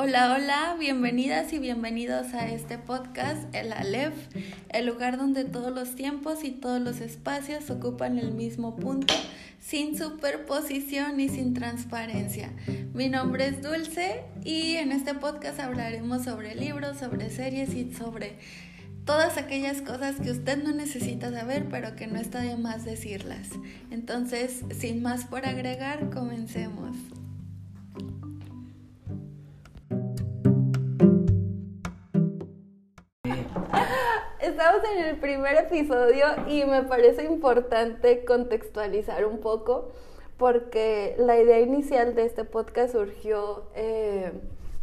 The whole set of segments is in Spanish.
Hola, hola, bienvenidas y bienvenidos a este podcast, el Aleph, el lugar donde todos los tiempos y todos los espacios ocupan el mismo punto, sin superposición y sin transparencia. Mi nombre es Dulce y en este podcast hablaremos sobre libros, sobre series y sobre todas aquellas cosas que usted no necesita saber, pero que no está de más decirlas. Entonces, sin más por agregar, comencemos. Estamos en el primer episodio y me parece importante contextualizar un poco porque la idea inicial de este podcast surgió eh,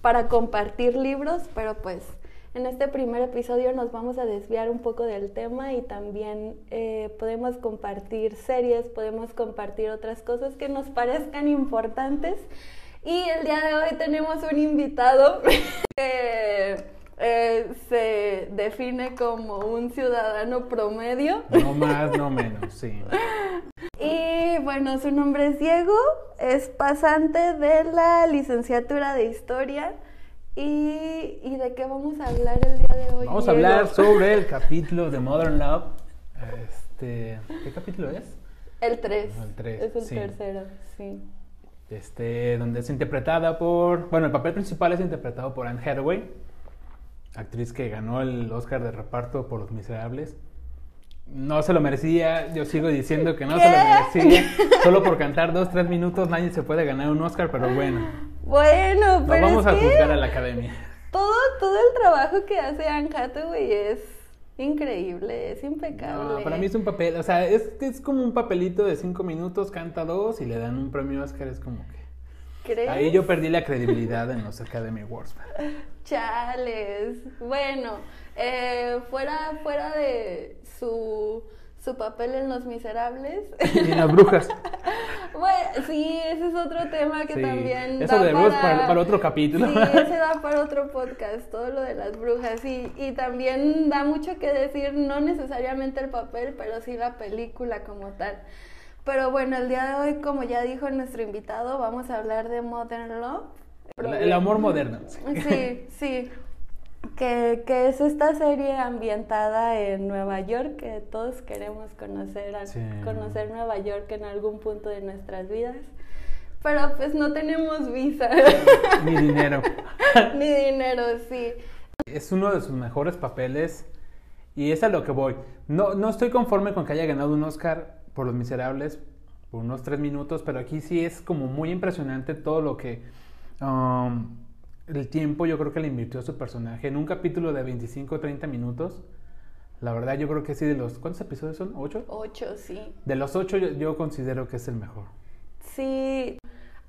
para compartir libros, pero pues en este primer episodio nos vamos a desviar un poco del tema y también eh, podemos compartir series, podemos compartir otras cosas que nos parezcan importantes. Y el día de hoy tenemos un invitado que eh, se define como un ciudadano promedio. No más, no menos, sí. Y bueno, su nombre es Diego, es pasante de la licenciatura de Historia. ¿Y, ¿Y, de qué vamos a hablar el día de hoy? Vamos a hablar sobre el capítulo de Modern Love. Este, ¿Qué capítulo es? El 3. El 3. Es el sí. tercero, sí. Este, donde es interpretada por. Bueno, el papel principal es interpretado por Anne Hathaway, actriz que ganó el Oscar de reparto por Los Miserables. No se lo merecía, yo sigo diciendo que no ¿Qué? se lo merecía. Solo por cantar dos, tres minutos nadie se puede ganar un Oscar, pero bueno. Bueno, No pero vamos es a que juzgar a la academia. todo, todo el trabajo que hace Anne Hathaway es increíble, es impecable. No, para mí es un papel, o sea, es, es como un papelito de cinco minutos, canta dos y le dan un premio Oscar, es como que... ¿Crees? Ahí yo perdí la credibilidad en los Academy Awards. Chales. Bueno, eh, fuera, fuera de su, su papel en Los Miserables. Y las brujas. bueno, sí, ese es otro tema que Sí, también. Eso da para, para otro capítulo. Sí, ese da para otro podcast, todo lo de las brujas. Y, y también da mucho que decir, no necesariamente el papel, pero sí la película como tal. Pero bueno, el día de hoy, como ya dijo nuestro invitado, vamos a habbar de Modern Love. El, el amor moderno. Sí, sí. Que, que, es esta serie ambientada en Nueva York, que todos queremos conocer, Sí. conocer Nueva York en algún punto de nuestras vidas. Pero pues no tenemos visa. Ni dinero. Ni dinero, sí. Es uno de sus mejores papeles y es a lo que voy. No, no estoy conforme con que haya ganado un Oscar por Los Miserables por unos tres minutos, pero aquí sí es como muy impresionante todo lo que... um, el tiempo yo creo que le invirtió a su personaje en un capítulo de 25 o 30 minutos. La verdad yo creo que sí de los... ¿Cuántos episodios son? ¿Ocho? Ocho, sí. De los ocho yo, yo considero que es el mejor. Sí,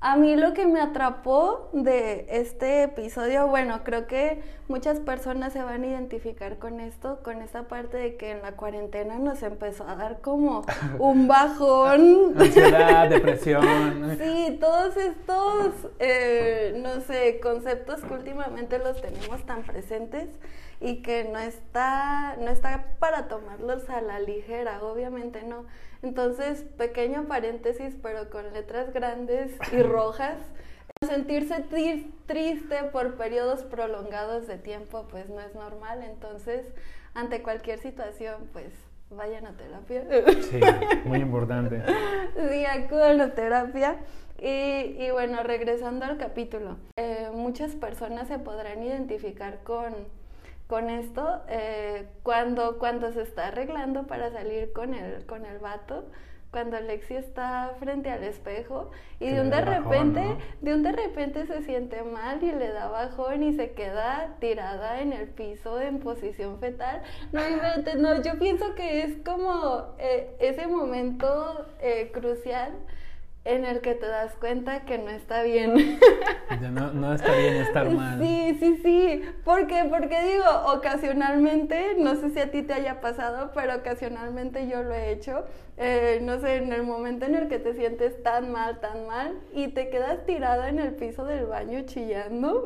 a mí lo que me atrapó de este episodio, bueno, creo que muchas personas se van a identificar con esto, con esa parte de que en la cuarentena nos empezó a dar como un bajón. Ansiedad, depresión. Sí, todos estos, eh, no sé, conceptos que últimamente los tenemos tan presentes y que no está, no está para tomarlos a la ligera, obviamente no. Entonces, pequeño paréntesis, pero con letras grandes y rojas. Sentirse tri triste por periodos prolongados de tiempo, pues no es normal. Entonces, ante cualquier situación, pues vayan a terapia. Sí, muy importante. Sí, acudan a terapia. Y, y, bueno, regresando al capítulo, eh, muchas personas se podrán identificar con, con esto eh, cuando, cuando se está arreglando para salir con el, con el vato, cuando Lexi está frente al espejo y de un de bajón, repente, ¿no? de un de repente se siente mal y le da bajón y se queda tirada en el piso en posición fetal. No no, yo pienso que es como eh, ese momento eh, crucial en el que te das cuenta que no está bien. Ya no, no está bien estar mal. Sí, sí, sí. ¿Por qué? Porque digo, ocasionalmente, no sé si a ti te haya pasado, pero ocasionalmente yo lo he hecho. Eh, no sé, en el momento en el que te sientes tan mal, tan mal, y te quedas tirada en el piso del baño chillando.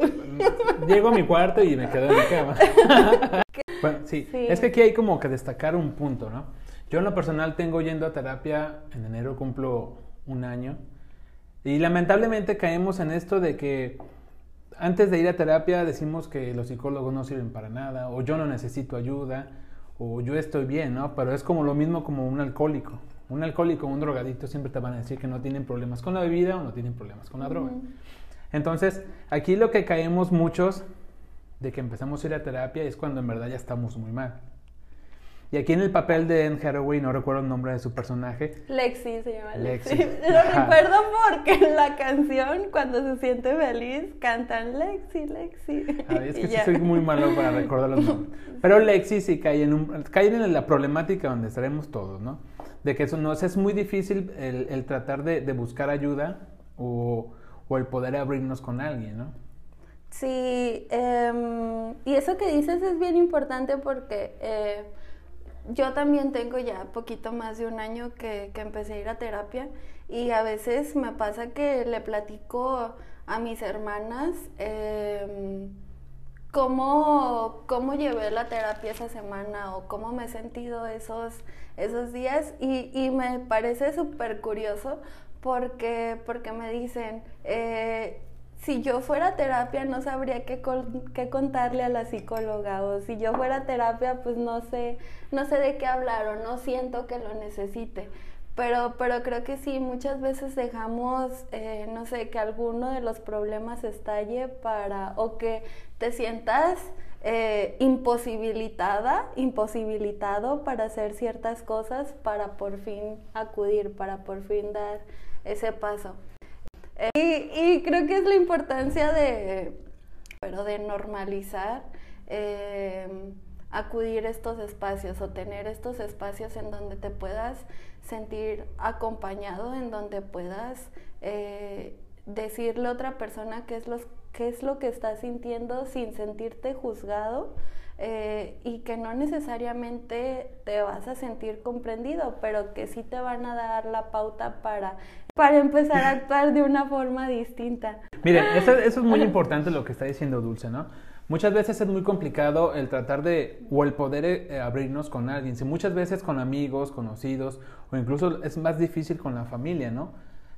Llego a mi cuarto y me quedo en mi cama. bueno, sí. Sí. Es que aquí hay como que destacar un punto, ¿no? Yo en lo personal tengo yendo a terapia, en enero cumplo un año, y lamentablemente caemos en esto de que antes de ir a terapia decimos que los psicólogos no sirven para nada, o yo no necesito ayuda, o yo estoy bien, ¿no? Pero es como lo mismo como un alcohólico. Un alcohólico o un drogadicto siempre te van a decir que no tienen problemas con la bebida o no tienen problemas con la droga. Entonces, aquí lo que caemos muchos de que empezamos a ir a terapia es cuando en verdad ya estamos muy mal. Y aquí en el papel de Anne Hathaway, no recuerdo el nombre de su personaje. Lexi se llama Lexi. Lo recuerdo porque en la canción, cuando se siente feliz, cantan Lexi, Lexi. Ay, es que sí soy muy malo para recordar los nombres. Pero Lexi sí cae en, un, cae en la problemática donde estaremos todos, ¿no? De que eso no es muy difícil el, el tratar de, de, buscar ayuda o, o, el poder abrirnos con alguien, ¿no? Sí, eh, y eso que dices es bien importante porque... Eh, yo también tengo ya poquito más de un año que, que, empecé a ir a terapia y a veces me pasa que le platico a mis hermanas eh, cómo, cómo llevé la terapia esa semana o cómo me he sentido esos, esos días y, y me parece súper curioso porque, porque me dicen, eh, si yo fuera a terapia no sabría qué, qué, contarle a la psicóloga o si yo fuera a terapia pues no sé, no sé de qué hablar o no siento que lo necesite. Pero, pero creo que sí, muchas veces dejamos, eh, no sé, que alguno de los problemas estalle para, o que te sientas eh, imposibilitada, imposibilitado para hacer ciertas cosas, para por fin acudir, para por fin dar ese paso. Y, creo que es la importancia de, pero de normalizar eh, acudir a estos espacios o tener estos espacios en donde te puedas sentir acompañado, en donde puedas eh, decirle a otra persona qué es, qué es lo que estás sintiendo sin sentirte juzgado. Eh, y que no necesariamente te vas a sentir comprendido, pero que sí te van a dar la pauta para para empezar a actuar de una forma distinta. Mire, eso, es muy importante lo que está diciendo Dulce, ¿no? Muchas veces es muy complicado el tratar de, o el poder eh, abrirnos con alguien. Si muchas veces con amigos, conocidos, o incluso es más difícil con la familia, ¿no?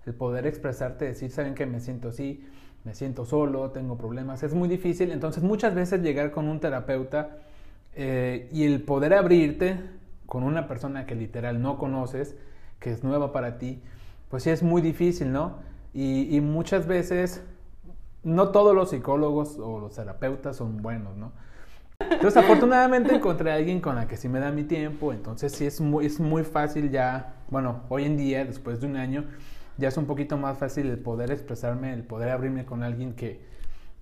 El poder expresarte, decir, saben que me siento así, me siento solo, tengo problemas, es muy difícil. Entonces muchas veces llegar con un terapeuta eh, y el poder abrirte con una persona que literal no conoces, que es nueva para ti, pues sí es muy difícil, ¿no? Y, muchas veces no todos los psicólogos o los terapeutas son buenos, ¿no? Entonces, afortunadamente encontré a alguien con la que sí me da mi tiempo, entonces sí es muy, es muy fácil ya, bueno, hoy en día, después de un año, ya es un poquito más fácil el poder expresarme, el poder abrirme con alguien que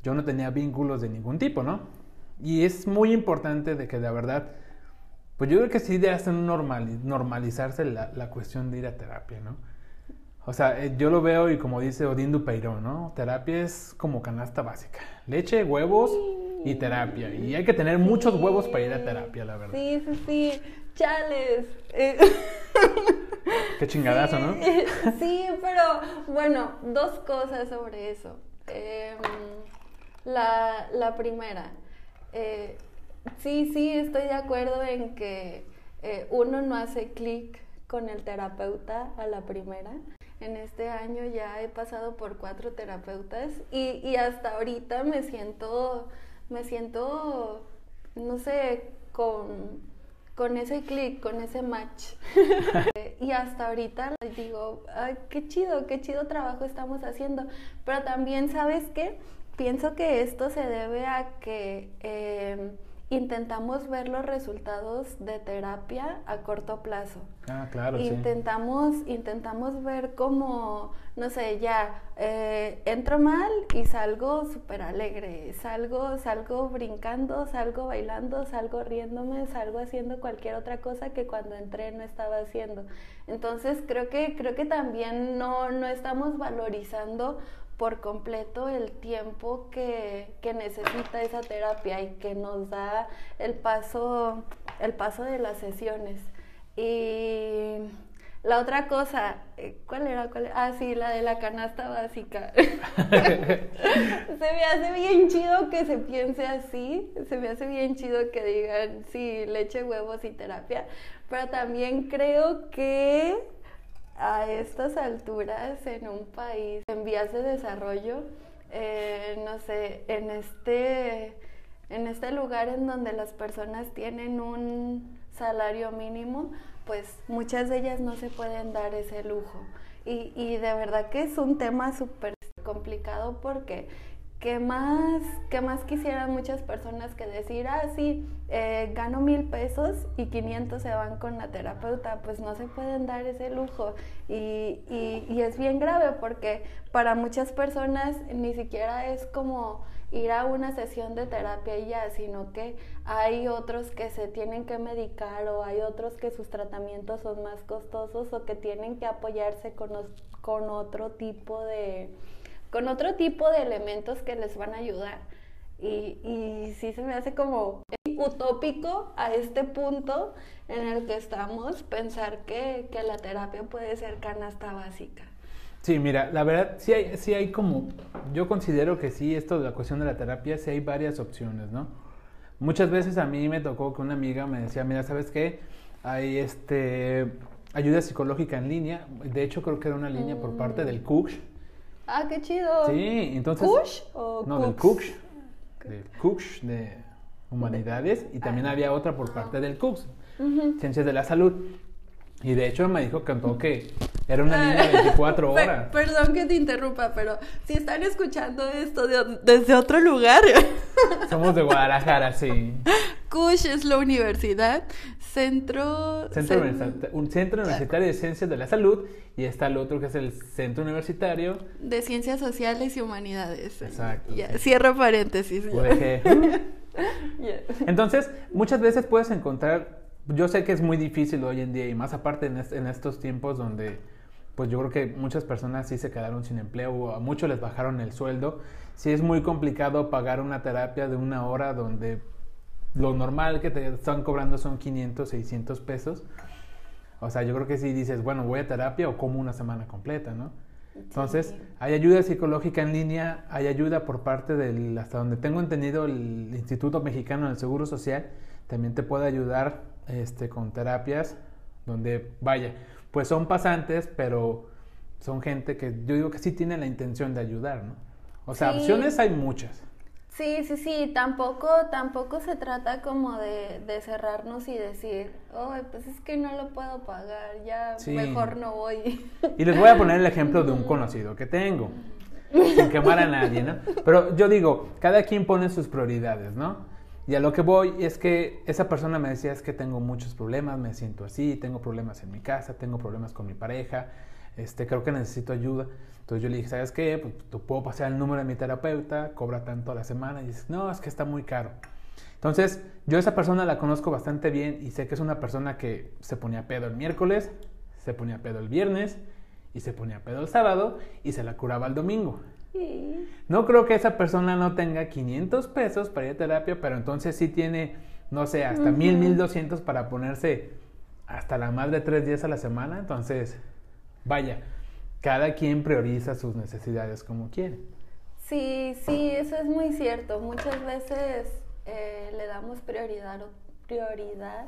yo no tenía vínculos de ningún tipo, ¿no? Y es muy importante de que de verdad, pues yo creo que sí debe hacer normal, normalizarse la, la cuestión de ir a terapia, ¿no? O sea, eh, yo lo veo y como dice Odín Dupeirón, ¿no? Terapia es como canasta básica. Leche, huevos y terapia. Y hay que tener muchos huevos para ir a terapia, la verdad. Sí, sí, sí. Chales. Eh, Qué chingadazo, ¿no? Sí, pero bueno, dos cosas sobre eso. Em, la, la, primera, eh, sí, sí, estoy de acuerdo en que uno no hace clic con el terapeuta a la primera en este año ya he pasado por cuatro terapeutas y, y hasta ahorita me siento, me siento, no sé, con, con ese clic, con ese match. y hasta ahorita digo, ay, qué chido, qué chido trabajo estamos haciendo. Pero también, ¿sabes qué? Pienso que esto se debe a que... Eh, intentamos ver los resultados de terapia a corto plazo. Ah, claro, intentamos, sí. Intentamos ver cómo, no sé, ya eh, entro mal y salgo súper alegre, salgo, salgo brincando, salgo bailando, salgo riéndome, salgo haciendo cualquier otra cosa que cuando entré no estaba haciendo. Entonces creo que, creo que también no, no estamos valorizando por completo el tiempo que, que, necesita esa terapia y que nos da el paso, el paso de las sesiones. Y la otra cosa, eh, ¿cuál era? ¿Cuál Ah, sí, la de la canasta básica. se me hace bien chido que se piense así, se me hace bien chido que digan, sí, leche, huevos y terapia, pero también creo que a estas alturas en un país en vías de desarrollo, eh, no sé, en este, en este lugar en donde las personas tienen un salario mínimo, pues muchas de ellas no se pueden dar ese lujo. Y, y de verdad que es un tema súper complicado porque ¿qué más, qué más quisieran muchas personas que decir, ah, sí, eh, gano mil pesos y 500 se van con la terapeuta? Pues no se pueden dar ese lujo. Y, y, y es bien grave porque para muchas personas ni siquiera es como ir a una sesión de terapia y ya, sino que hay otros que se tienen que medicar o hay otros que sus tratamientos son más costosos o que tienen que apoyarse con, con otro tipo de con otro tipo de elementos que les van a ayudar. Y, y sí se me hace como utópico a este punto en el que estamos pensar que, que la terapia puede ser canasta básica. Sí, mira, la verdad, sí hay, sí hay como, yo considero que sí, esto de la cuestión de la terapia, sí hay varias opciones, ¿no? Muchas veces a mí me tocó que una amiga me decía, mira, ¿sabes qué? Hay este, ayuda psicológica en línea, de hecho creo que era una línea por parte del CUCH. Ah, qué chido. Sí, entonces... ¿CUCH o No, del CUCH, del CUCH de Humanidades, y también había otra por parte del CUCH, Ciencias de la Salud. Y de hecho me dijo cantó que era una niña de 24 horas. perdón que te interrumpa, pero si están escuchando esto desde otro lugar. Somos de Guadalajara, sí. CUSH es la universidad, centro... Centro un centro universitario de ciencias de la salud y está el otro que es el centro universitario... De ciencias sociales y humanidades. Exacto. Cierro paréntesis. Entonces, muchas veces puedes encontrar yo sé que es muy difícil hoy en día y más aparte en, estos tiempos donde pues yo creo que muchas personas sí se quedaron sin empleo o a muchos les bajaron el sueldo. Sí es muy complicado pagar una terapia de una hora donde lo normal que te están cobrando son 500, 600 pesos. O sea, yo creo que si dices, bueno, voy a terapia o como una semana completa, ¿no? Entonces, hay ayuda psicológica en línea, hay ayuda por parte del, hasta donde tengo entendido, el Instituto Mexicano del Seguro Social, también te puede ayudar este, con terapias donde, vaya, pues son pasantes, pero son gente que yo digo que sí tiene la intención de ayudar, ¿no? O sea, opciones hay muchas. Sí, sí, sí, tampoco, tampoco se trata como de, de cerrarnos y decir, oh, pues es que no lo puedo pagar, ya mejor no voy. Y les voy a poner el ejemplo de un conocido que tengo, sin quemar a nadie, ¿no? Pero yo digo, cada quien pone sus prioridades, ¿no? Y a lo que voy es que esa persona me decía es que tengo muchos problemas, me siento así, tengo problemas en mi casa, tengo problemas con mi pareja, este, creo que necesito ayuda. Entonces yo le dije, ¿sabes qué? Pues tú puedo pasar el número de mi terapeuta, cobra tanto a la semana y dice, no, es que está muy caro. Entonces yo esa persona la conozco bastante bien y sé que es una persona que se ponía pedo el miércoles, se ponía pedo el viernes y se ponía pedo el sábado y se la curaba el domingo. No creo que esa persona no tenga 500 pesos para ir a terapia, pero entonces sí tiene, no sé, hasta mil, mil doscientos para ponerse hasta la más de tres días a la semana. Entonces, vaya, cada quien prioriza sus necesidades como quiere. Sí, sí, eso es muy cierto. Muchas veces eh, le damos prioridad, prioridad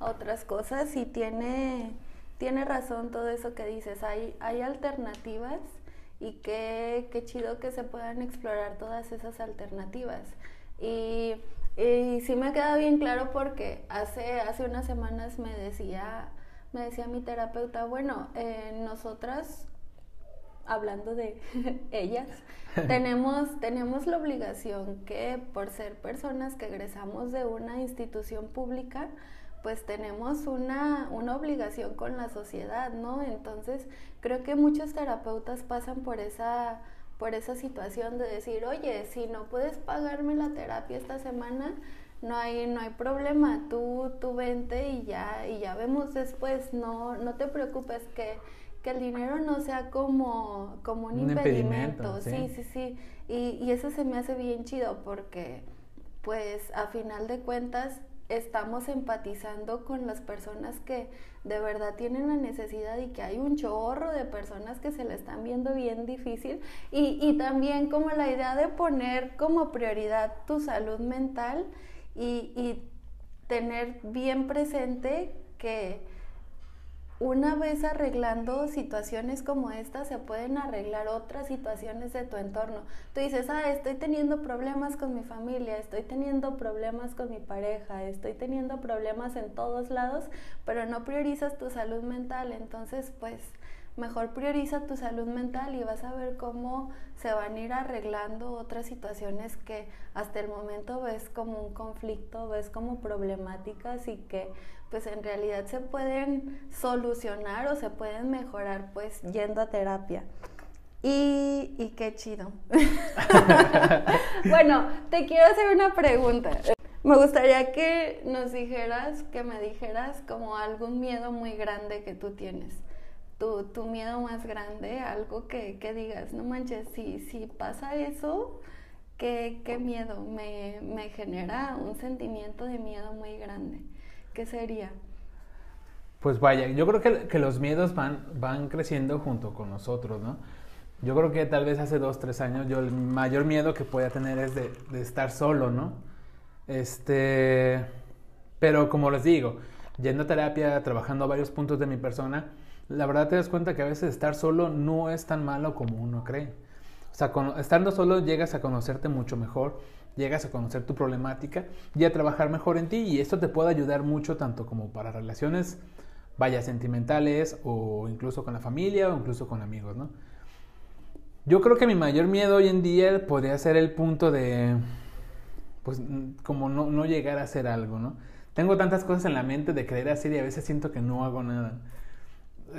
a otras cosas y tiene, tiene razón todo eso que dices. Hay, hay alternativas y qué, qué chido que se puedan explorar todas esas alternativas. Y, y sí me queda bien claro porque hace, hace unas semanas me decía, me decía mi terapeuta, bueno, eh, nosotras, hablando de ellas, tenemos, tenemos la obligación que por ser personas que egresamos de una institución pública, pues tenemos una, una, obligación con la sociedad, ¿no? Entonces, creo que muchos terapeutas pasan por esa, por esa situación de decir, oye, si no puedes pagarme la terapia esta semana, no hay, no hay problema, tú, tú vente y ya, y ya vemos después, no, no te preocupes que, que el dinero no sea como, como un, impedimento. ¿sí? sí, sí, Y, y eso se me hace bien chido porque, pues, a final de cuentas, estamos empatizando con las personas que de verdad tienen la necesidad y que hay un chorro de personas que se le están viendo bien difícil y, y también como la idea de poner como prioridad tu salud mental y, y tener bien presente que una vez arreglando situaciones como esta, se pueden arreglar otras situaciones de tu entorno. Tú dices, ah, estoy teniendo problemas con mi familia, estoy teniendo problemas con mi pareja, estoy teniendo problemas en todos lados, pero no priorizas tu salud mental. Entonces, pues mejor prioriza tu salud mental y vas a ver cómo se van a ir arreglando otras situaciones que hasta el momento ves como un conflicto, ves como problemáticas y que pues en realidad se pueden solucionar o se pueden mejorar pues yendo a terapia. Y, y qué chido. bueno, te quiero hacer una pregunta. Me gustaría que nos dijeras, que me dijeras como algún miedo muy grande que tú tienes tu, miedo más grande, algo que, digas, no manches, si, si pasa eso, ¿qué, miedo? Me, genera un sentimiento de miedo muy grande. ¿Qué sería? Pues vaya, yo creo que, los miedos van, van creciendo junto con nosotros, ¿no? Yo creo que tal vez hace dos, tres años yo el mayor miedo que podía tener es de, de estar solo, ¿no? Este, pero como les digo, yendo a terapia, trabajando varios puntos de mi persona, la verdad te das cuenta que a veces estar solo no es tan malo como uno cree. O sea, estando solo llegas a conocerte mucho mejor, llegas a conocer tu problemática y a trabajar mejor en ti y esto te puede ayudar mucho tanto como para relaciones, vaya, sentimentales o incluso con la familia o incluso con amigos, ¿no? Yo creo que mi mayor miedo hoy en día podría ser el punto de, pues, como no, no llegar a hacer algo, ¿no? Tengo tantas cosas en la mente de creer así y a veces siento que no hago nada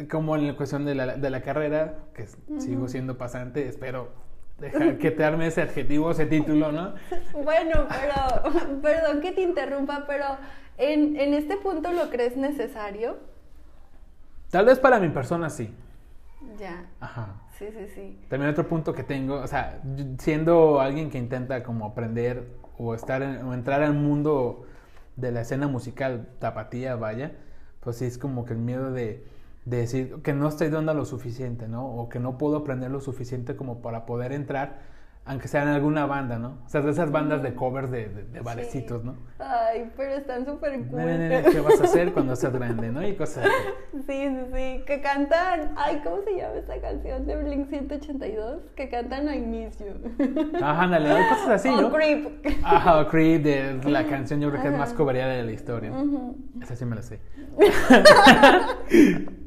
como en la cuestión de la, de la carrera, que sigo siendo pasante, espero dejar que te arme ese adjetivo, ese título, ¿no? Bueno, pero, perdón que te interrumpa, pero ¿en, en este punto lo crees necesario? Tal vez para mi persona sí. Ya. Ajá. Sí, sí, sí. También otro punto que tengo, o sea, siendo alguien que intenta como aprender o estar o entrar al mundo de la escena musical tapatía, vaya, pues sí es como que el miedo de de decir que no estoy dando lo suficiente, ¿no? O que no puedo aprender lo suficiente como para poder entrar aunque sea en alguna banda, ¿no? O sea, de esas bandas de covers de, de, barecitos, ¿no? Ay, pero están súper cool. ¿Qué vas a hacer cuando seas grande, no? Y cosas así. Sí, sí, sí. Que cantan. Ay, ¿cómo se llama esta canción de Blink 182? Que cantan I Miss You. Ajá, dale, hay cosas así, ¿no? O Creep. Ajá, o Creep, de la canción yo creo que es más coberiada de la historia. Esa sí me la sé.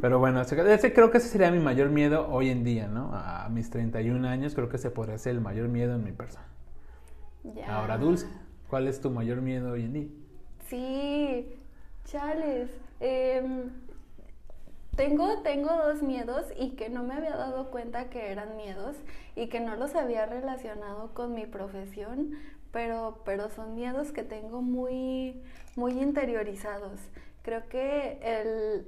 Pero bueno, ese, creo que ese sería mi mayor miedo hoy en día, ¿no? A mis 31 años creo que se podría ser el mayor miedo en mi persona. Ahora, Dulce, ¿cuál es tu mayor miedo hoy en día? Sí, chales. Em, tengo, tengo dos miedos y que no me había dado cuenta que eran miedos y que no los había relacionado con mi profesión, pero, pero son miedos que tengo muy, muy interiorizados. Creo que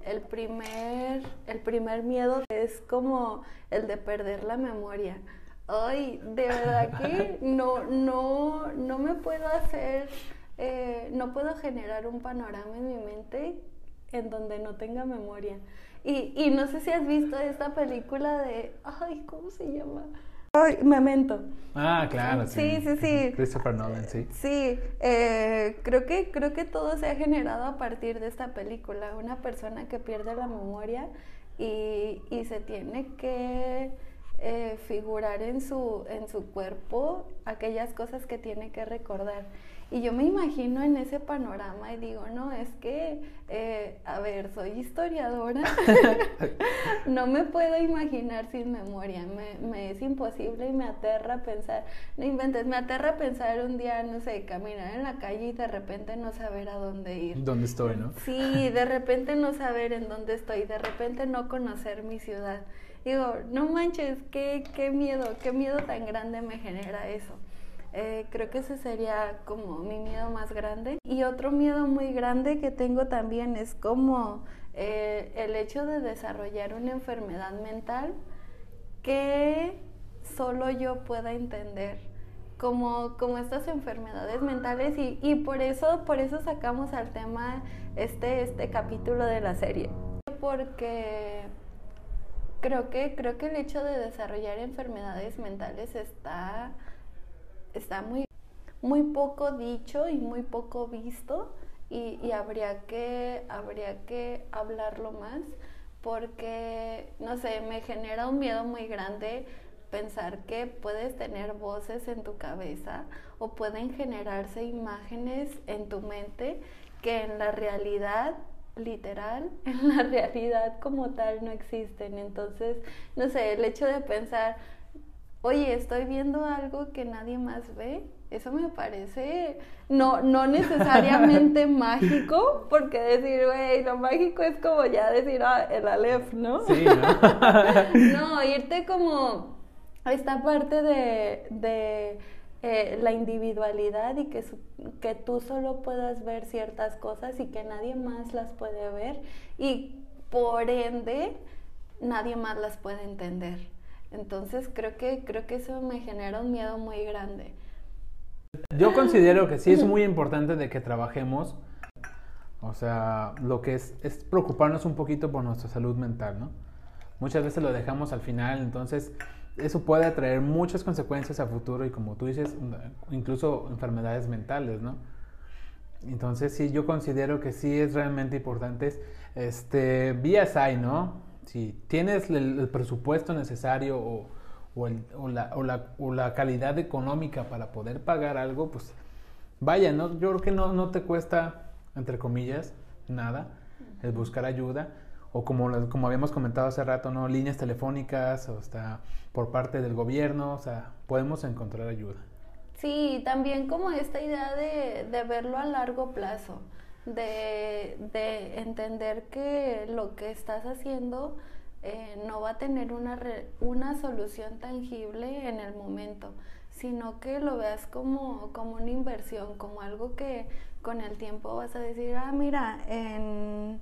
el, primer, el primer miedo es como el de perder la memoria. Ay, de verdad que no, no, no me puedo hacer, eh, no puedo generar un panorama en mi mente en donde no tenga memoria. Y, y no sé si has visto esta película de, ay, ¿cómo se llama? Memento. Ah, claro, sí. Sí, sí, Christopher Nolan, sí. Sí, eh, creo, que, creo que todo se ha generado a partir de esta película. Una persona que pierde la memoria y, y se tiene que eh, figurar en su, en su cuerpo aquellas cosas que tiene que recordar. Y yo me imagino en ese panorama y digo, no, es que, eh, a ver, soy historiadora, no me puedo imaginar sin memoria, me, es imposible y me aterra pensar, no inventes, me aterra pensar un día, no sé, caminar en la calle y de repente no saber a dónde ir. ¿Dónde estoy, no? Sí, de repente no saber en dónde estoy, de repente no conocer mi ciudad. Digo, no manches, qué, qué miedo, qué miedo tan grande me genera eso. Eh, creo que ese sería como mi miedo más grande. Y otro miedo muy grande que tengo también es como eh, el hecho de desarrollar una enfermedad mental que solo yo pueda entender. Como, como estas enfermedades mentales y, y, por eso por eso sacamos al tema este este capítulo de la serie porque creo que creo que el hecho de desarrollar enfermedades mentales está está muy, muy poco dicho y muy poco visto y, y habría, que, habría que hablarlo más porque, no sé, me genera un miedo muy grande pensar que puedes tener voces en tu cabeza o pueden generarse imágenes en tu mente que en la realidad literal, en la realidad como tal no existen. Entonces, no sé, el hecho de pensar, oye, estoy viendo algo que nadie más ve, eso me parece no, no necesariamente mágico, porque decir, güey, lo mágico es como ya decir ah, el Aleph, ¿no? Sí, ¿no? no, irte como a esta parte de, de eh, la individualidad y que, que tú solo puedas ver ciertas cosas y que nadie más las puede ver y por ende nadie más las puede entender. Entonces creo que, creo que eso me genera un miedo muy grande. Yo considero que sí es muy importante de que trabajemos, o sea, lo que es, es preocuparnos un poquito por nuestra salud mental, ¿no? Muchas veces lo dejamos al final, entonces eso puede traer muchas consecuencias a futuro y como tú dices, incluso enfermedades mentales, ¿no? Entonces sí, yo considero que sí es realmente importante. Este, vías hay, ¿no? Si tienes el, presupuesto necesario o, o, o, la, o, la, calidad económica para poder pagar algo, pues vaya, ¿no? Yo creo que no, no te cuesta, entre comillas, nada, el buscar ayuda o como, como habíamos comentado hace rato, ¿no? Líneas telefónicas, o hasta por parte del gobierno, o sea, podemos encontrar ayuda. Sí, también como esta idea de, de verlo a largo plazo, de, de, entender que lo que estás haciendo eh, no va a tener una, una solución tangible en el momento, sino que lo veas como, como una inversión, como algo que con el tiempo vas a decir, ah, mira, en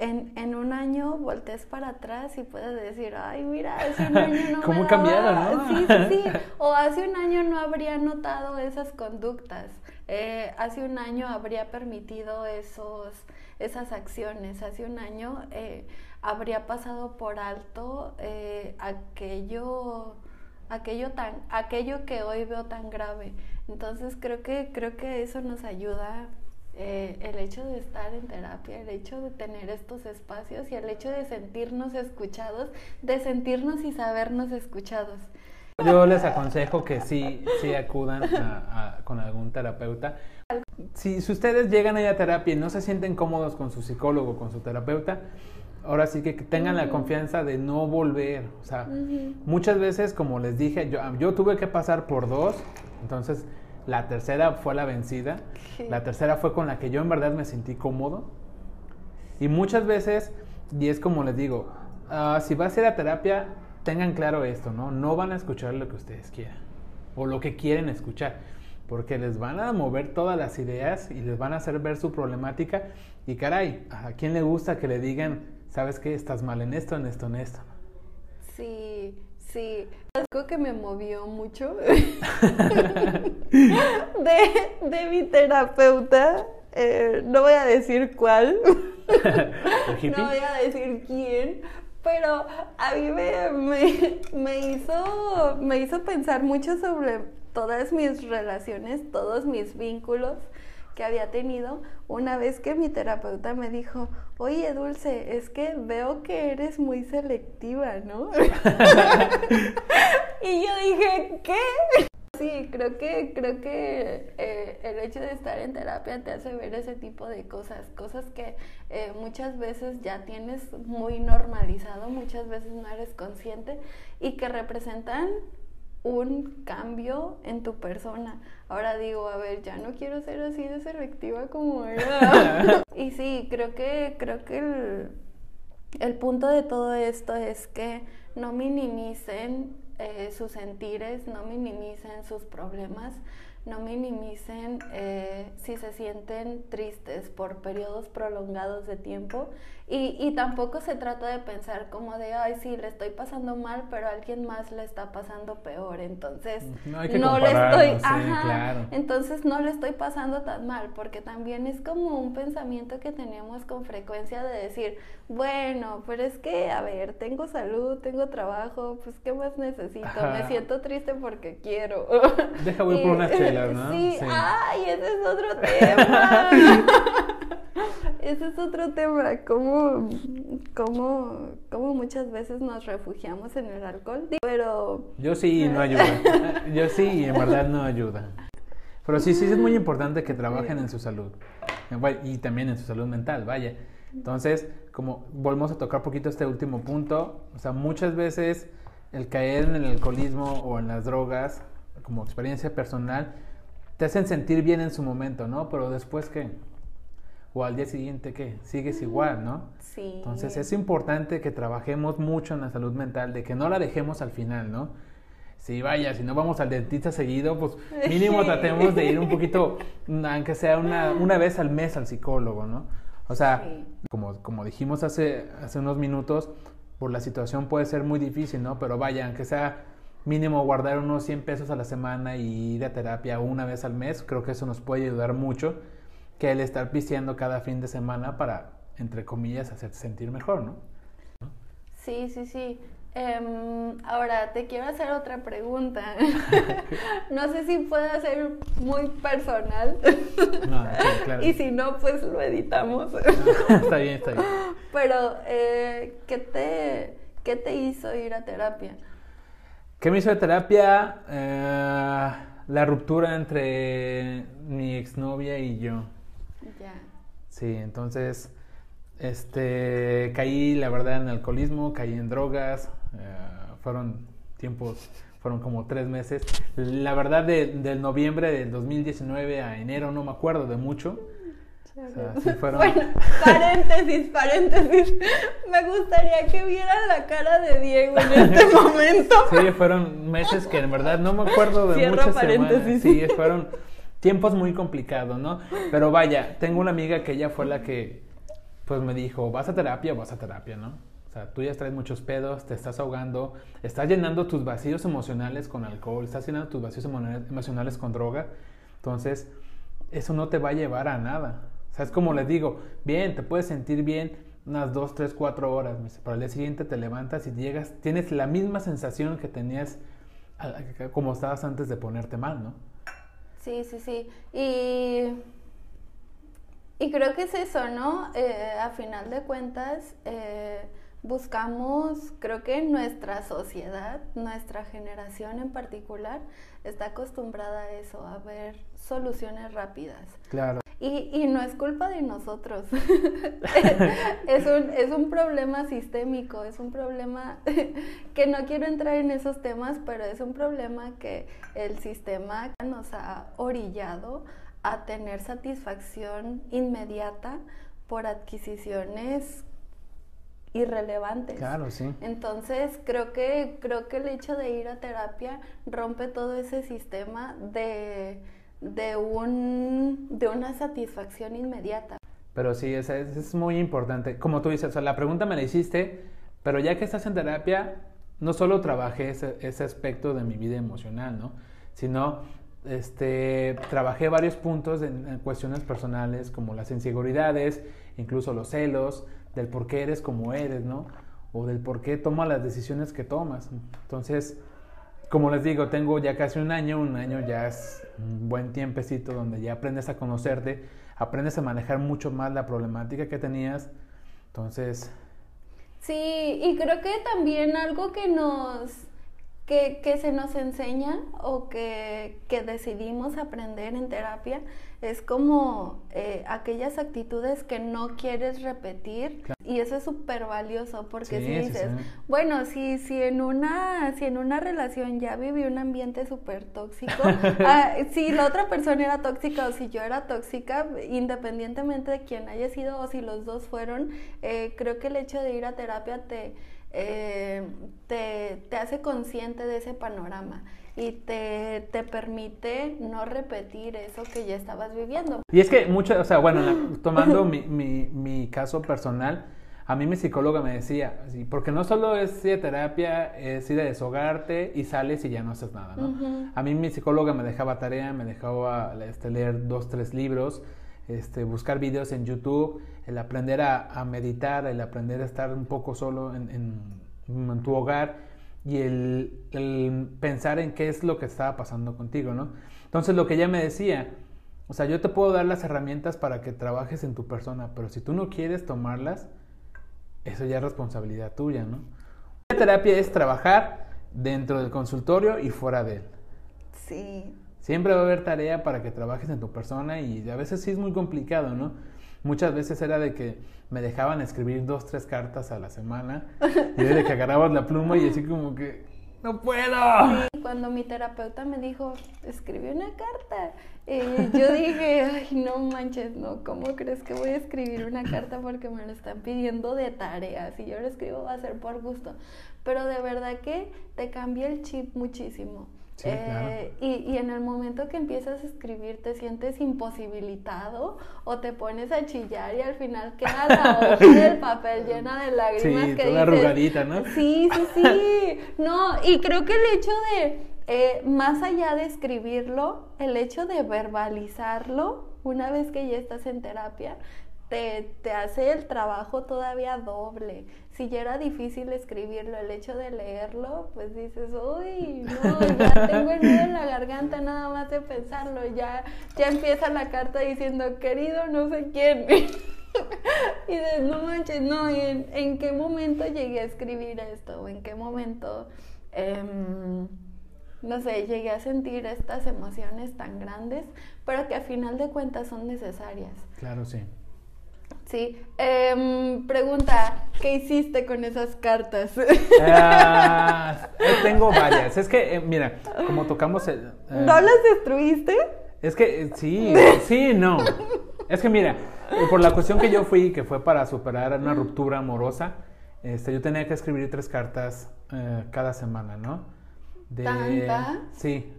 en, en, un año voltees para atrás y puedes decir, ay, mira, hace un año no ¿Cómo cambiado, no? Sí, sí, sí. O hace un año no habría notado esas conductas. Eh, hace un año habría permitido esos, esas acciones. Hace un año eh, habría pasado por alto eh, aquello, aquello, tan, aquello que hoy veo tan grave. Entonces creo que, creo que eso nos ayuda el hecho de estar en terapia, el hecho de tener estos espacios y el hecho de sentirnos escuchados, de sentirnos y sabernos escuchados. Yo les aconsejo que sí, sí acudan con algún terapeuta. Si, si ustedes llegan a a terapia y no se sienten cómodos con su psicólogo, con su terapeuta, ahora sí que tengan la confianza de no volver. O sea, muchas veces, como les dije, yo, yo tuve que pasar por dos, entonces la tercera fue la vencida. La tercera fue con la que yo en verdad me sentí cómodo. Y muchas veces, y es como les digo, ah, si vas a ir a terapia, tengan claro esto, ¿no? No van a escuchar lo que ustedes quieran o lo que quieren escuchar, porque les van a mover todas las ideas y les van a hacer ver su problemática. Y caray, ¿a quién le gusta que le digan, sabes qué, estás mal en esto, en esto, en esto? Sí, Sí, algo que me movió mucho de, mi terapeuta, eh, no voy a decir cuál, no voy a decir quién, pero a mí me, me, hizo, me hizo pensar mucho sobre todas mis relaciones, todos mis vínculos que había tenido una vez que mi terapeuta me dijo, oye Dulce, es que veo que eres muy selectiva, ¿no? y yo dije, ¿qué? Sí, creo que, creo que eh, el hecho de estar en terapia te hace ver ese tipo de cosas, cosas que eh, muchas veces ya tienes muy normalizado, muchas veces no eres consciente y que representan un cambio en tu persona. Ahora digo, a ver, ya no quiero ser así de selectiva como era. y sí, creo que, creo que el, el, punto de todo esto es que no minimicen eh, sus sentires, no minimicen sus problemas, no minimicen eh, si se sienten tristes por periodos prolongados de tiempo Y, y tampoco se trata de pensar como de, ay, sí, le estoy pasando mal, pero alguien más le está pasando peor. Entonces, No hay que no le estoy, compararnos, sí, ajá, claro. entonces no le estoy pasando tan mal, porque también es como un pensamiento que tenemos con frecuencia de decir, bueno, pero es que, a ver, tengo salud, tengo trabajo, pues ¿qué más necesito? Ajá. Me siento triste porque quiero. Deja voy Y- por unas chelas, ¿no? Sí, Sí. ay, ese es otro tema. ese es otro tema, cómo, cómo, cómo muchas veces nos refugiamos en el alcohol, pero Yo sí, no ayuda. Yo sí, y en verdad no ayuda. Pero sí, sí es muy importante que trabajen en su salud. Y también en su salud mental, vaya. Entonces, como volvemos a tocar poquito este último punto, o sea, muchas veces el caer en el alcoholismo o en las drogas, como experiencia personal, te hacen sentir bien en su momento, ¿no? Pero después, ¿qué? O al día siguiente, ¿qué? Sigues igual, ¿no? sí. Entonces es importante que trabajemos mucho en la salud mental, de que no la dejemos al final, ¿no? Si vaya, si no vamos al dentista seguido, pues mínimo tratemos de ir un poquito, aunque sea una, una vez al mes al psicólogo, ¿no? O sea, Sí. como, como dijimos hace, hace unos minutos, por la situación puede ser muy difícil, ¿no? Pero vaya, aunque sea mínimo guardar unos 100 pesos a la semana y ir a terapia una vez al mes, creo que eso nos puede ayudar mucho que el estar pisteando cada fin de semana para, entre comillas, hacerte sentir mejor, ¿no? Sí, sí, sí. Em, ahora, te quiero hacer otra pregunta. no sé si pueda ser muy personal. No, sí, claro. y si no, pues lo editamos. está bien, está bien. Pero, eh, ¿qué, te, ¿qué te hizo ir a terapia? ¿Qué me hizo de terapia? Eh, la ruptura entre mi exnovia y yo. Ya. Sí, entonces, este, caí, la verdad, en alcoholismo, caí en drogas, eh, fueron tiempos, fueron como tres meses. La verdad, de- del noviembre del 2019 a enero no me acuerdo de mucho. O sea, sí fueron... Bueno, paréntesis, paréntesis. Me gustaría que vieran la cara de Diego en este momento. Sí, fueron meses que en verdad no me acuerdo de Cierro muchas semanas. paréntesis. Sí, fueron tiempos muy complicados, ¿no? Pero vaya, tengo una amiga que ella fue la que pues me dijo, vas a terapia, vas a terapia, ¿no? O sea, tú ya traes muchos pedos, te estás ahogando, estás llenando tus vacíos emocionales con alcohol, estás llenando tus vacíos emo- emocionales con droga. Entonces, eso no te va a llevar a nada. O sea, es como les digo, bien, te puedes sentir bien unas 2, 3, 4 horas, pero al día siguiente te levantas y llegas, tienes la misma sensación que tenías como estabas antes de ponerte mal, ¿no? Sí, sí, sí. Y, y creo que es eso, ¿no? Eh, a final de cuentas, eh, buscamos, creo que nuestra sociedad, nuestra generación en particular, está acostumbrada a eso, a ver soluciones rápidas. Claro. Y, y no es culpa de nosotros. es, un, es un problema sistémico, es un problema que no quiero entrar en esos temas, pero es un problema que el sistema nos ha orillado a tener satisfacción inmediata por adquisiciones irrelevantes. Claro, sí. Entonces, creo que, creo que el hecho de ir a terapia rompe todo ese sistema de, de, un, de una satisfacción inmediata. Pero sí, es, es, es muy importante. Como tú dices, o sea, la pregunta me la hiciste, pero ya que estás en terapia, no solo trabajé ese, ese aspecto de mi vida emocional, ¿no? Sino, este, trabajé varios puntos en, en cuestiones personales, como las inseguridades, incluso los celos, del por qué eres como eres, ¿no? O del por qué tomas las decisiones que tomas. Entonces, como les digo, tengo ya casi un año, un año ya es un buen tiempecito donde ya aprendes a conocerte, aprendes a manejar mucho más la problemática que tenías. Entonces, Sí, y creo que también algo que nos que, que se nos enseña o que, que decidimos aprender en terapia es como eh, aquellas actitudes que no quieres repetir Claro. y eso es súper valioso porque Sí, si sí, dices, sí. bueno, si, si, en una, si en una relación ya viví un ambiente súper tóxico, ah, si la otra persona era tóxica o si yo era tóxica, independientemente de quién haya sido o si los dos fueron, eh, creo que el hecho de ir a terapia te, eh, te, te hace consciente de ese panorama y te, te permite no repetir eso que ya estabas viviendo. y es que mucho, o sea, bueno, la- tomando mi, mi, mi caso personal, A mí mi psicóloga me decía, así, porque no solo es ir a terapia, es ir a deshogarte y sales y ya no haces nada, ¿no? A mí mi psicóloga me dejaba tarea, me dejaba este, leer dos, tres libros, este, buscar videos en YouTube, el aprender a, meditar, el aprender a estar un poco solo en, en, tu hogar y el, el, pensar en qué es lo que estaba pasando contigo, ¿no? Entonces lo que ella me decía, o sea, yo te puedo dar las herramientas para que trabajes en tu persona, pero si tú no quieres tomarlas, eso ya es responsabilidad tuya, ¿no? La terapia es trabajar dentro del consultorio y fuera de él. Sí. Siempre va a haber tarea para que trabajes en tu persona y a veces sí es muy complicado, ¿no? Muchas veces era de que me dejaban escribir dos, tres cartas a la semana y de que agarrabas la pluma y así como que, no puedo. cuando mi terapeuta me dijo, escribe una carta, eh, yo dije, ay, no manches, no, ¿cómo crees que voy a escribir una carta porque me lo están pidiendo de tarea? Si yo lo escribo va a ser por gusto. Pero de verdad que te cambia el chip muchísimo. Eh, y, en el momento que empiezas a escribir te sientes imposibilitado o te pones a chillar y al final queda la hoja del papel llena de lágrimas sí, que toda arrugadita, ¿no? Sí, sí, sí. No, y creo que el hecho de, eh, más allá de escribirlo, el hecho de verbalizarlo, una vez que ya estás en terapia, te, te, hace el trabajo todavía doble. Si ya era difícil escribirlo, el hecho de leerlo, pues dices, uy, no, ya tengo el nudo en la garganta nada más de pensarlo. Ya, ya empieza la carta diciendo, querido no sé quién. y dices, no manches, no, ¿en, ¿en, qué momento llegué a escribir esto? ¿O en qué momento, em, no sé, llegué a sentir estas emociones tan grandes, pero que a final de cuentas son necesarias? Claro, sí. Sí. Em, pregunta, ¿qué hiciste con esas cartas? Ah, tengo varias. Es que, eh, mira, como tocamos... El, eh, ¿No las destruiste? Es que eh, sí, sí, no. Es que mira, por la cuestión que yo fui, que fue para superar una ruptura amorosa, este, yo tenía que escribir tres cartas cada semana, ¿no? De, ¿Tanta? Sí.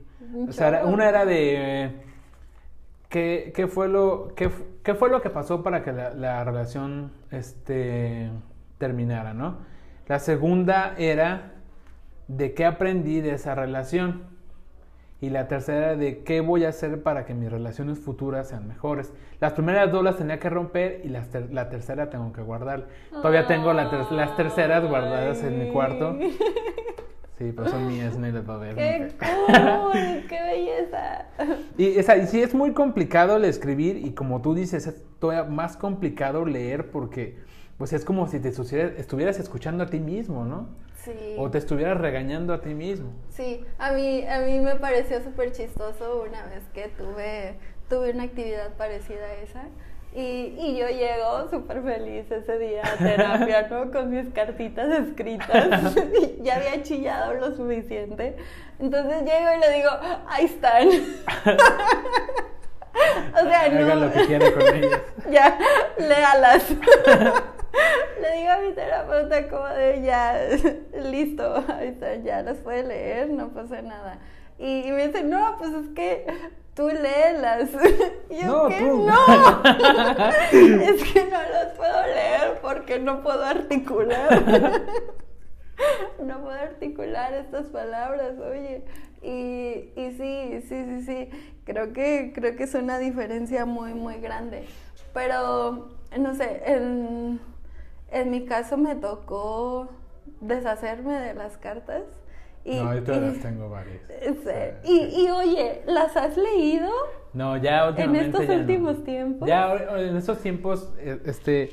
O sea, una era de ¿Qué, qué, fue lo, qué, qué, fue lo que pasó para que la, la, relación este, terminara, no? La segunda era de qué aprendí de esa relación. Y la tercera de qué voy a hacer para que mis relaciones futuras sean mejores. Las primeras dos las tenía que romper y la, la tercera tengo que guardar. Todavía tengo la las terceras guardadas en mi cuarto. Sí, pero son mías, no las va a ver. ¡Qué cool! ¡Qué belleza! Y, esa, y sí, es muy complicado el escribir y como tú dices, es todavía más complicado leer porque pues es como si te estuvieras escuchando a ti mismo, ¿no? Sí. O te estuvieras regañando a ti mismo. Sí, a mí, a mí me pareció súper chistoso una vez que tuve, tuve una actividad parecida a esa y, y yo llego súper feliz ese día a terapia, ¿no? Con mis cartitas escritas. ya había chillado lo suficiente. Entonces llego y le digo, ahí están. o sea, no. Haga lo que quiera con ellas. ya, léalas. le digo a mi terapeuta como de ya, listo, ahí están, ya las puede leer, no pasa nada. Y, y me dice, no, pues es que tú léelas. Y yo, no, ¿qué? No. es que no las puedo leer porque no puedo articular. no puedo articular estas palabras, oye. Y, y sí, sí, sí, sí. Creo que, creo que es una diferencia muy, muy grande. Pero, no sé, en, en mi caso me tocó deshacerme de las cartas y, no, yo todavía las tengo varias. y, y, oye, ¿las has leído? No, ya últimamente. En estos últimos tiempos. Ya en estos tiempos, eh, este,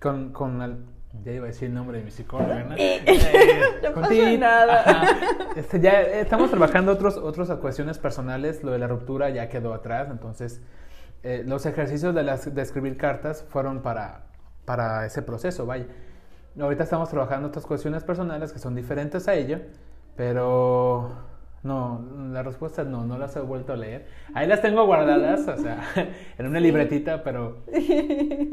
con, con ya iba a decir el nombre de mi psicóloga, ¿no? Eh, no pasa nada. Este, ya estamos trabajando otros, otras cuestiones personales, lo de la ruptura ya quedó atrás, entonces eh, los ejercicios de, las, de escribir cartas fueron para, para ese proceso, vaya. Ahorita estamos trabajando otras cuestiones personales que son diferentes a ello pero no, la respuesta es no, no las he vuelto a leer. Ahí las tengo guardadas, o sea, en una libretita, pero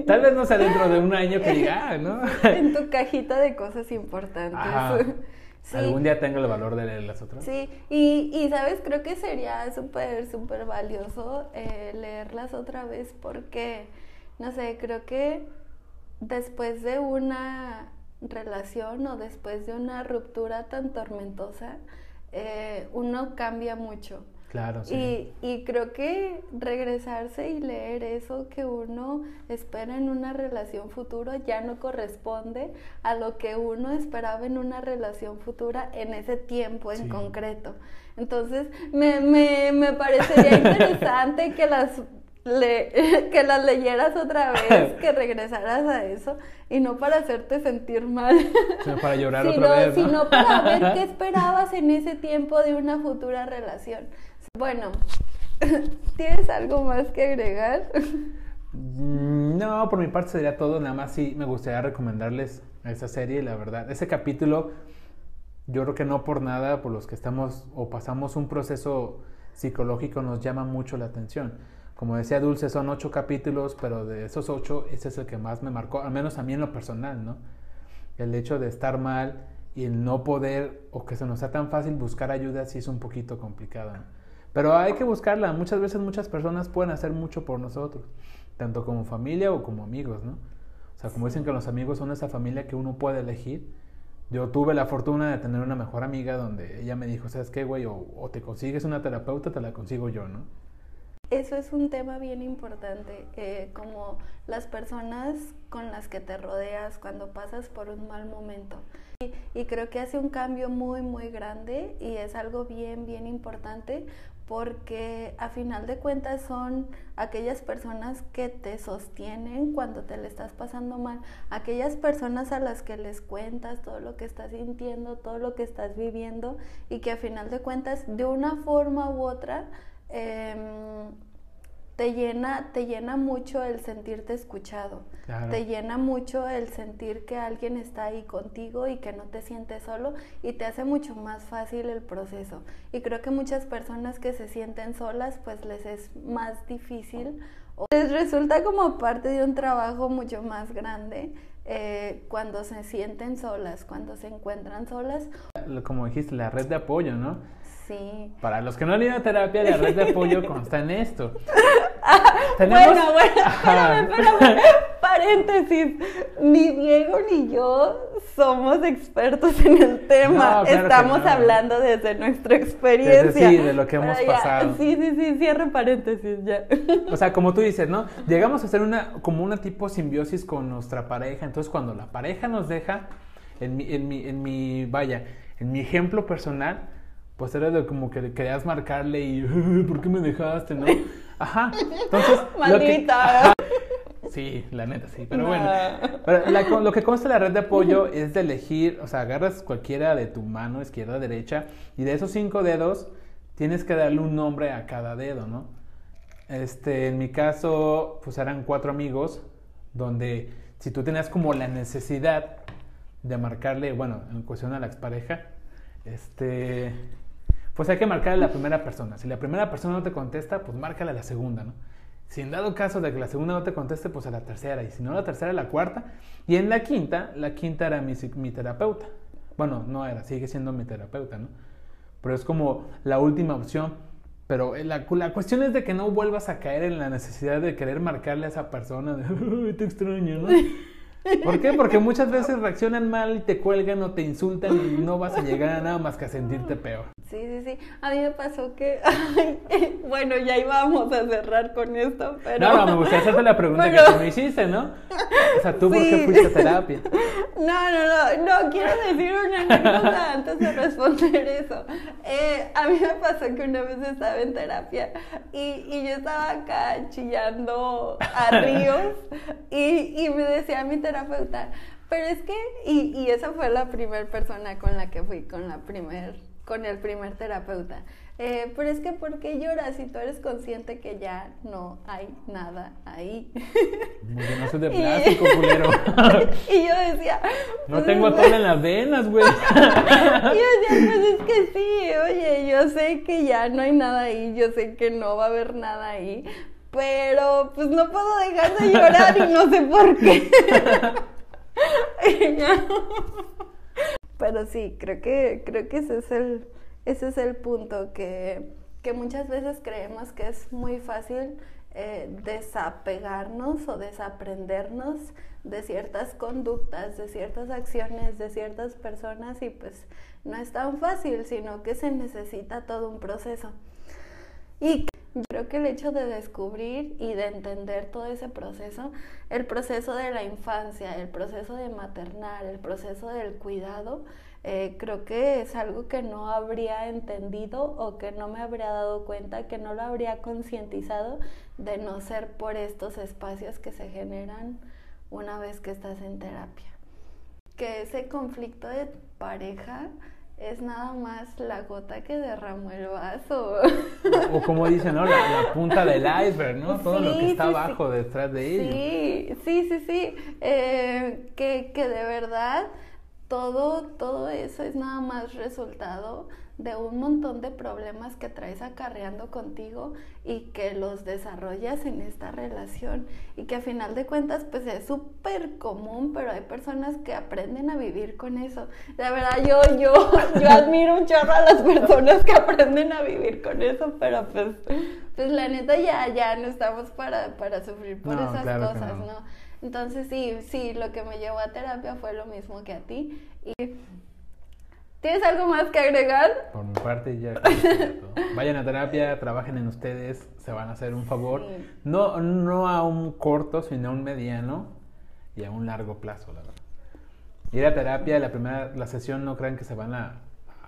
tal vez no sea dentro de un año que diga, ah, ¿no? En tu cajita de cosas importantes. Algún día tengo el valor de leer las otras. Sí, y, y sabes, creo que sería súper, súper valioso eh, leerlas otra vez porque, no sé, creo que después de una relación o después de una ruptura tan tormentosa, eh, uno cambia mucho. Claro, sí. Y, y, creo que regresarse y leer eso que uno espera en una relación futura ya no corresponde a lo que uno esperaba en una relación futura en ese tiempo en concreto. Entonces, me, me, me parecería interesante que las le, que las leyeras otra vez, que regresaras a eso y no para hacerte sentir mal, sino para llorar otra vez, sino para ver qué esperabas en ese tiempo de una futura relación. Bueno, ¿tienes algo más que agregar? Mm, no, por mi parte sería todo, nada más sí me gustaría recomendarles esa serie, la verdad. Ese capítulo, yo creo que no por nada, por los que estamos o pasamos un proceso psicológico, nos llama mucho la atención como decía Dulce, son ocho capítulos, pero de esos ocho, ese es el que más me marcó, al menos a mí en lo personal, ¿no? El hecho de estar mal y el no poder, o que se nos sea tan fácil buscar ayuda, sí es un poquito complicado. Pero hay que buscarla. Muchas veces muchas personas pueden hacer mucho por nosotros, tanto como familia o como amigos, ¿no? O sea, como dicen que los amigos son esa familia que uno puede elegir. Yo tuve la fortuna de tener una mejor amiga donde ella me dijo, ¿sabes qué, güey? O, o te consigues una terapeuta, te la consigo yo, ¿no? Eso es un tema bien importante, eh, como las personas con las que te rodeas cuando pasas por un mal momento. Y, y, creo que hace un cambio muy, muy grande y es algo bien, bien importante porque a final de cuentas son aquellas personas que te sostienen cuando te le estás pasando mal, aquellas personas a las que les cuentas todo lo que estás sintiendo, todo lo que estás viviendo y que a final de cuentas de una forma u otra Em, te llena, te llena mucho el sentirte escuchado. Te llena mucho el sentir que alguien está ahí contigo y que no te sientes solo y te hace mucho más fácil el proceso. Y creo que muchas personas que se sienten solas, pues les es más difícil o les resulta como parte de un trabajo mucho más grande eh, cuando se sienten solas, cuando se encuentran solas. Como dijiste, la red de apoyo, ¿no? Sí. Para los que no han ido a terapia, la red de apoyo consta en esto. ¿Tenemos? Bueno, bueno, espérame, espérame. Paréntesis. Ni Diego ni yo somos expertos en el tema. Estamos hablando desde nuestra experiencia. sí, de lo que hemos pasado. Sí, sí, sí, cierre paréntesis ya. O sea, como tú dices, ¿no? Llegamos a hacer una, como una tipo simbiosis con nuestra pareja. Entonces, cuando la pareja nos deja, en mi, en mi, en mi vaya, en mi ejemplo personal, pues era de como que querías marcarle y ¿por qué me dejaste? ¿No? Ajá. Entonces, Maldita. sí, la neta, sí. Pero bueno, lo que consta la red de apoyo es de elegir, o sea, agarras cualquiera de tu mano, izquierda, derecha, y de esos cinco dedos tienes que darle un nombre a cada dedo, ¿no? Este, en mi caso, pues eran cuatro amigos, donde si tú tenías como la necesidad de marcarle, bueno, en cuestión a la expareja, este, pues hay que marcarle a la primera persona. Si la primera persona no te contesta, pues márcale a la segunda, ¿no? Si en dado caso de que la segunda no te conteste, pues a la tercera. Y si no, la tercera, a la cuarta. Y en la quinta, la quinta era mi, mi terapeuta. Bueno, no era, sigue siendo mi terapeuta, ¿no? Pero es como la última opción. Pero la, la, cuestión es de que no vuelvas a caer en la necesidad de querer marcarle a esa persona de, te extraño, ¿no? ¿Por qué? Porque muchas veces reaccionan mal y te cuelgan o te insultan y no vas a llegar a nada más que a sentirte peor. Sí, sí, sí. A mí me pasó que, bueno, ya íbamos a cerrar con esto, pero... No, no, me gustaría hacerte la pregunta que tú me hiciste, ¿no? O sea, ¿tú por qué fuiste a terapia? No, no, no, no, quiero decir una anécdota antes de responder eso. Eh, a mí me pasó que una vez estaba en terapia y, y yo estaba acá chillando a ríos y, y me decía mi terapeuta, pero es que, y, y esa fue la primera persona con la que fui, con la primer con el primer terapeuta. Eh, pero es que, ¿por qué lloras si tú eres consciente que ya no hay nada ahí? no soy de plástico, culero. y yo decía... No pues, tengo todo en las venas, güey. y yo decía, pues es que sí, oye, yo sé que ya no hay nada ahí, yo sé que no va a haber nada ahí, pero pues no puedo dejar de llorar y no sé por qué. Pero sí, creo que, creo que ese es el, ese es el punto, que, que muchas veces creemos que es muy fácil eh, desapegarnos o desaprendernos de ciertas conductas, de ciertas acciones, de ciertas personas y pues no es tan fácil, sino que se necesita todo un proceso. Y yo creo que el hecho de descubrir y de entender todo ese proceso, el proceso de la infancia, el proceso de maternar, el proceso del cuidado, eh, creo que es algo que no habría entendido o que no me habría dado cuenta, que no lo habría concientizado de no ser por estos espacios que se generan una vez que estás en terapia. Que ese conflicto de pareja es nada más la gota que derramó el vaso. O, como dicen, ¿no? La, punta del iceberg, ¿no? Todo lo que está abajo detrás de ello. Sí, sí, sí, sí. Eh, que, que de verdad todo, todo eso es nada más resultado de un montón de problemas que traes acarreando contigo y que los desarrollas en esta relación y que a final de cuentas pues es súper común, pero hay personas que aprenden a vivir con eso. La verdad yo, yo, yo admiro un chorro a las personas que aprenden a vivir con eso, pero pues, pues la neta ya, ya no estamos para, para sufrir por esas cosas, ¿no? Entonces sí, sí, lo que me llevó a terapia fue lo mismo que a ti y ¿Tienes algo más que agregar? Por mi parte ya. Vayan a terapia, trabajen en ustedes, se van a hacer un favor. No, no a un corto, sino a un mediano y a un largo plazo, la verdad. Ir a terapia, la primera la sesión no crean que se van a,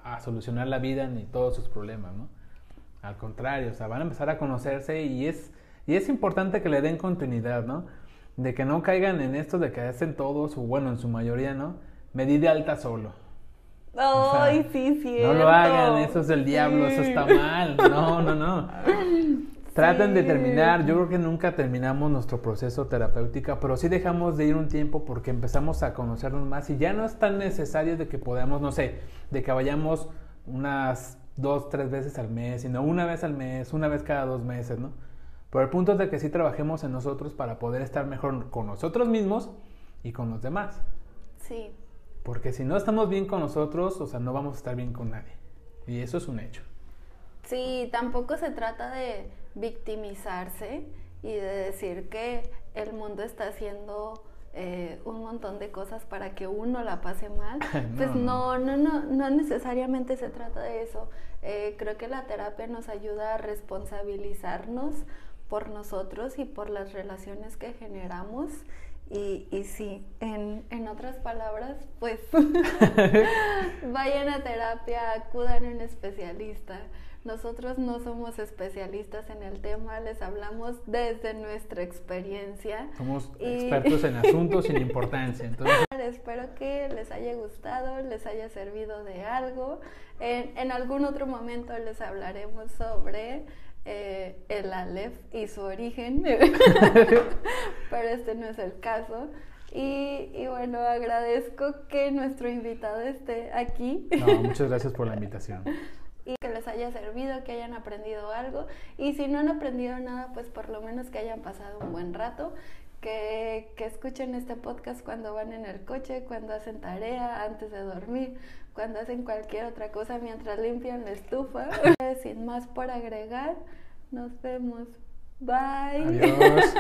a solucionar la vida ni todos sus problemas, ¿no? Al contrario, o sea, van a empezar a conocerse y es, y es importante que le den continuidad, ¿no? De que no caigan en esto de que hacen todos, o bueno, en su mayoría, ¿no? Medida alta solo Ay, sí, sí. No lo hagan, eso es del diablo, eso está mal. No, no, no. Traten de terminar. Yo creo que nunca terminamos nuestro proceso terapéutico, pero sí dejamos de ir un tiempo porque empezamos a conocernos más y ya no es tan necesario de que podamos, no sé, de que vayamos unas dos, tres veces al mes, sino una vez al mes, una vez cada dos meses, ¿no? Pero el punto es de que sí trabajemos en nosotros para poder estar mejor con nosotros mismos y con los demás. Sí. Porque si no estamos bien con nosotros, o sea, no vamos a estar bien con nadie. Y eso es un hecho. Sí, tampoco se trata de victimizarse y de decir que el mundo está haciendo eh, un montón de cosas para que uno la pase mal. pues no, no, no, no necesariamente se trata de eso. Eh, creo que la terapia nos ayuda a responsabilizarnos por nosotros y por las relaciones que generamos y, y sí, en, en otras palabras, pues vayan a terapia, acudan a un especialista. Nosotros no somos especialistas en el tema, les hablamos desde nuestra experiencia. Somos expertos en asuntos sin importancia. Entonces... Espero que les haya gustado, les haya servido de algo. En, en algún otro momento les hablaremos sobre eh, el Aleph y su origen, pero este no es el caso. Y, y, bueno, agradezco que nuestro invitado esté aquí. No, muchas gracias por la invitación. y que les haya servido, que hayan aprendido algo. Y si no han aprendido nada, pues por lo menos que hayan pasado un buen rato. Que, que escuchen este podcast cuando van en el coche, cuando hacen tarea, antes de dormir, cuando hacen cualquier otra cosa mientras limpian la estufa. Sin más por agregar, nos vemos. Bye. Adiós.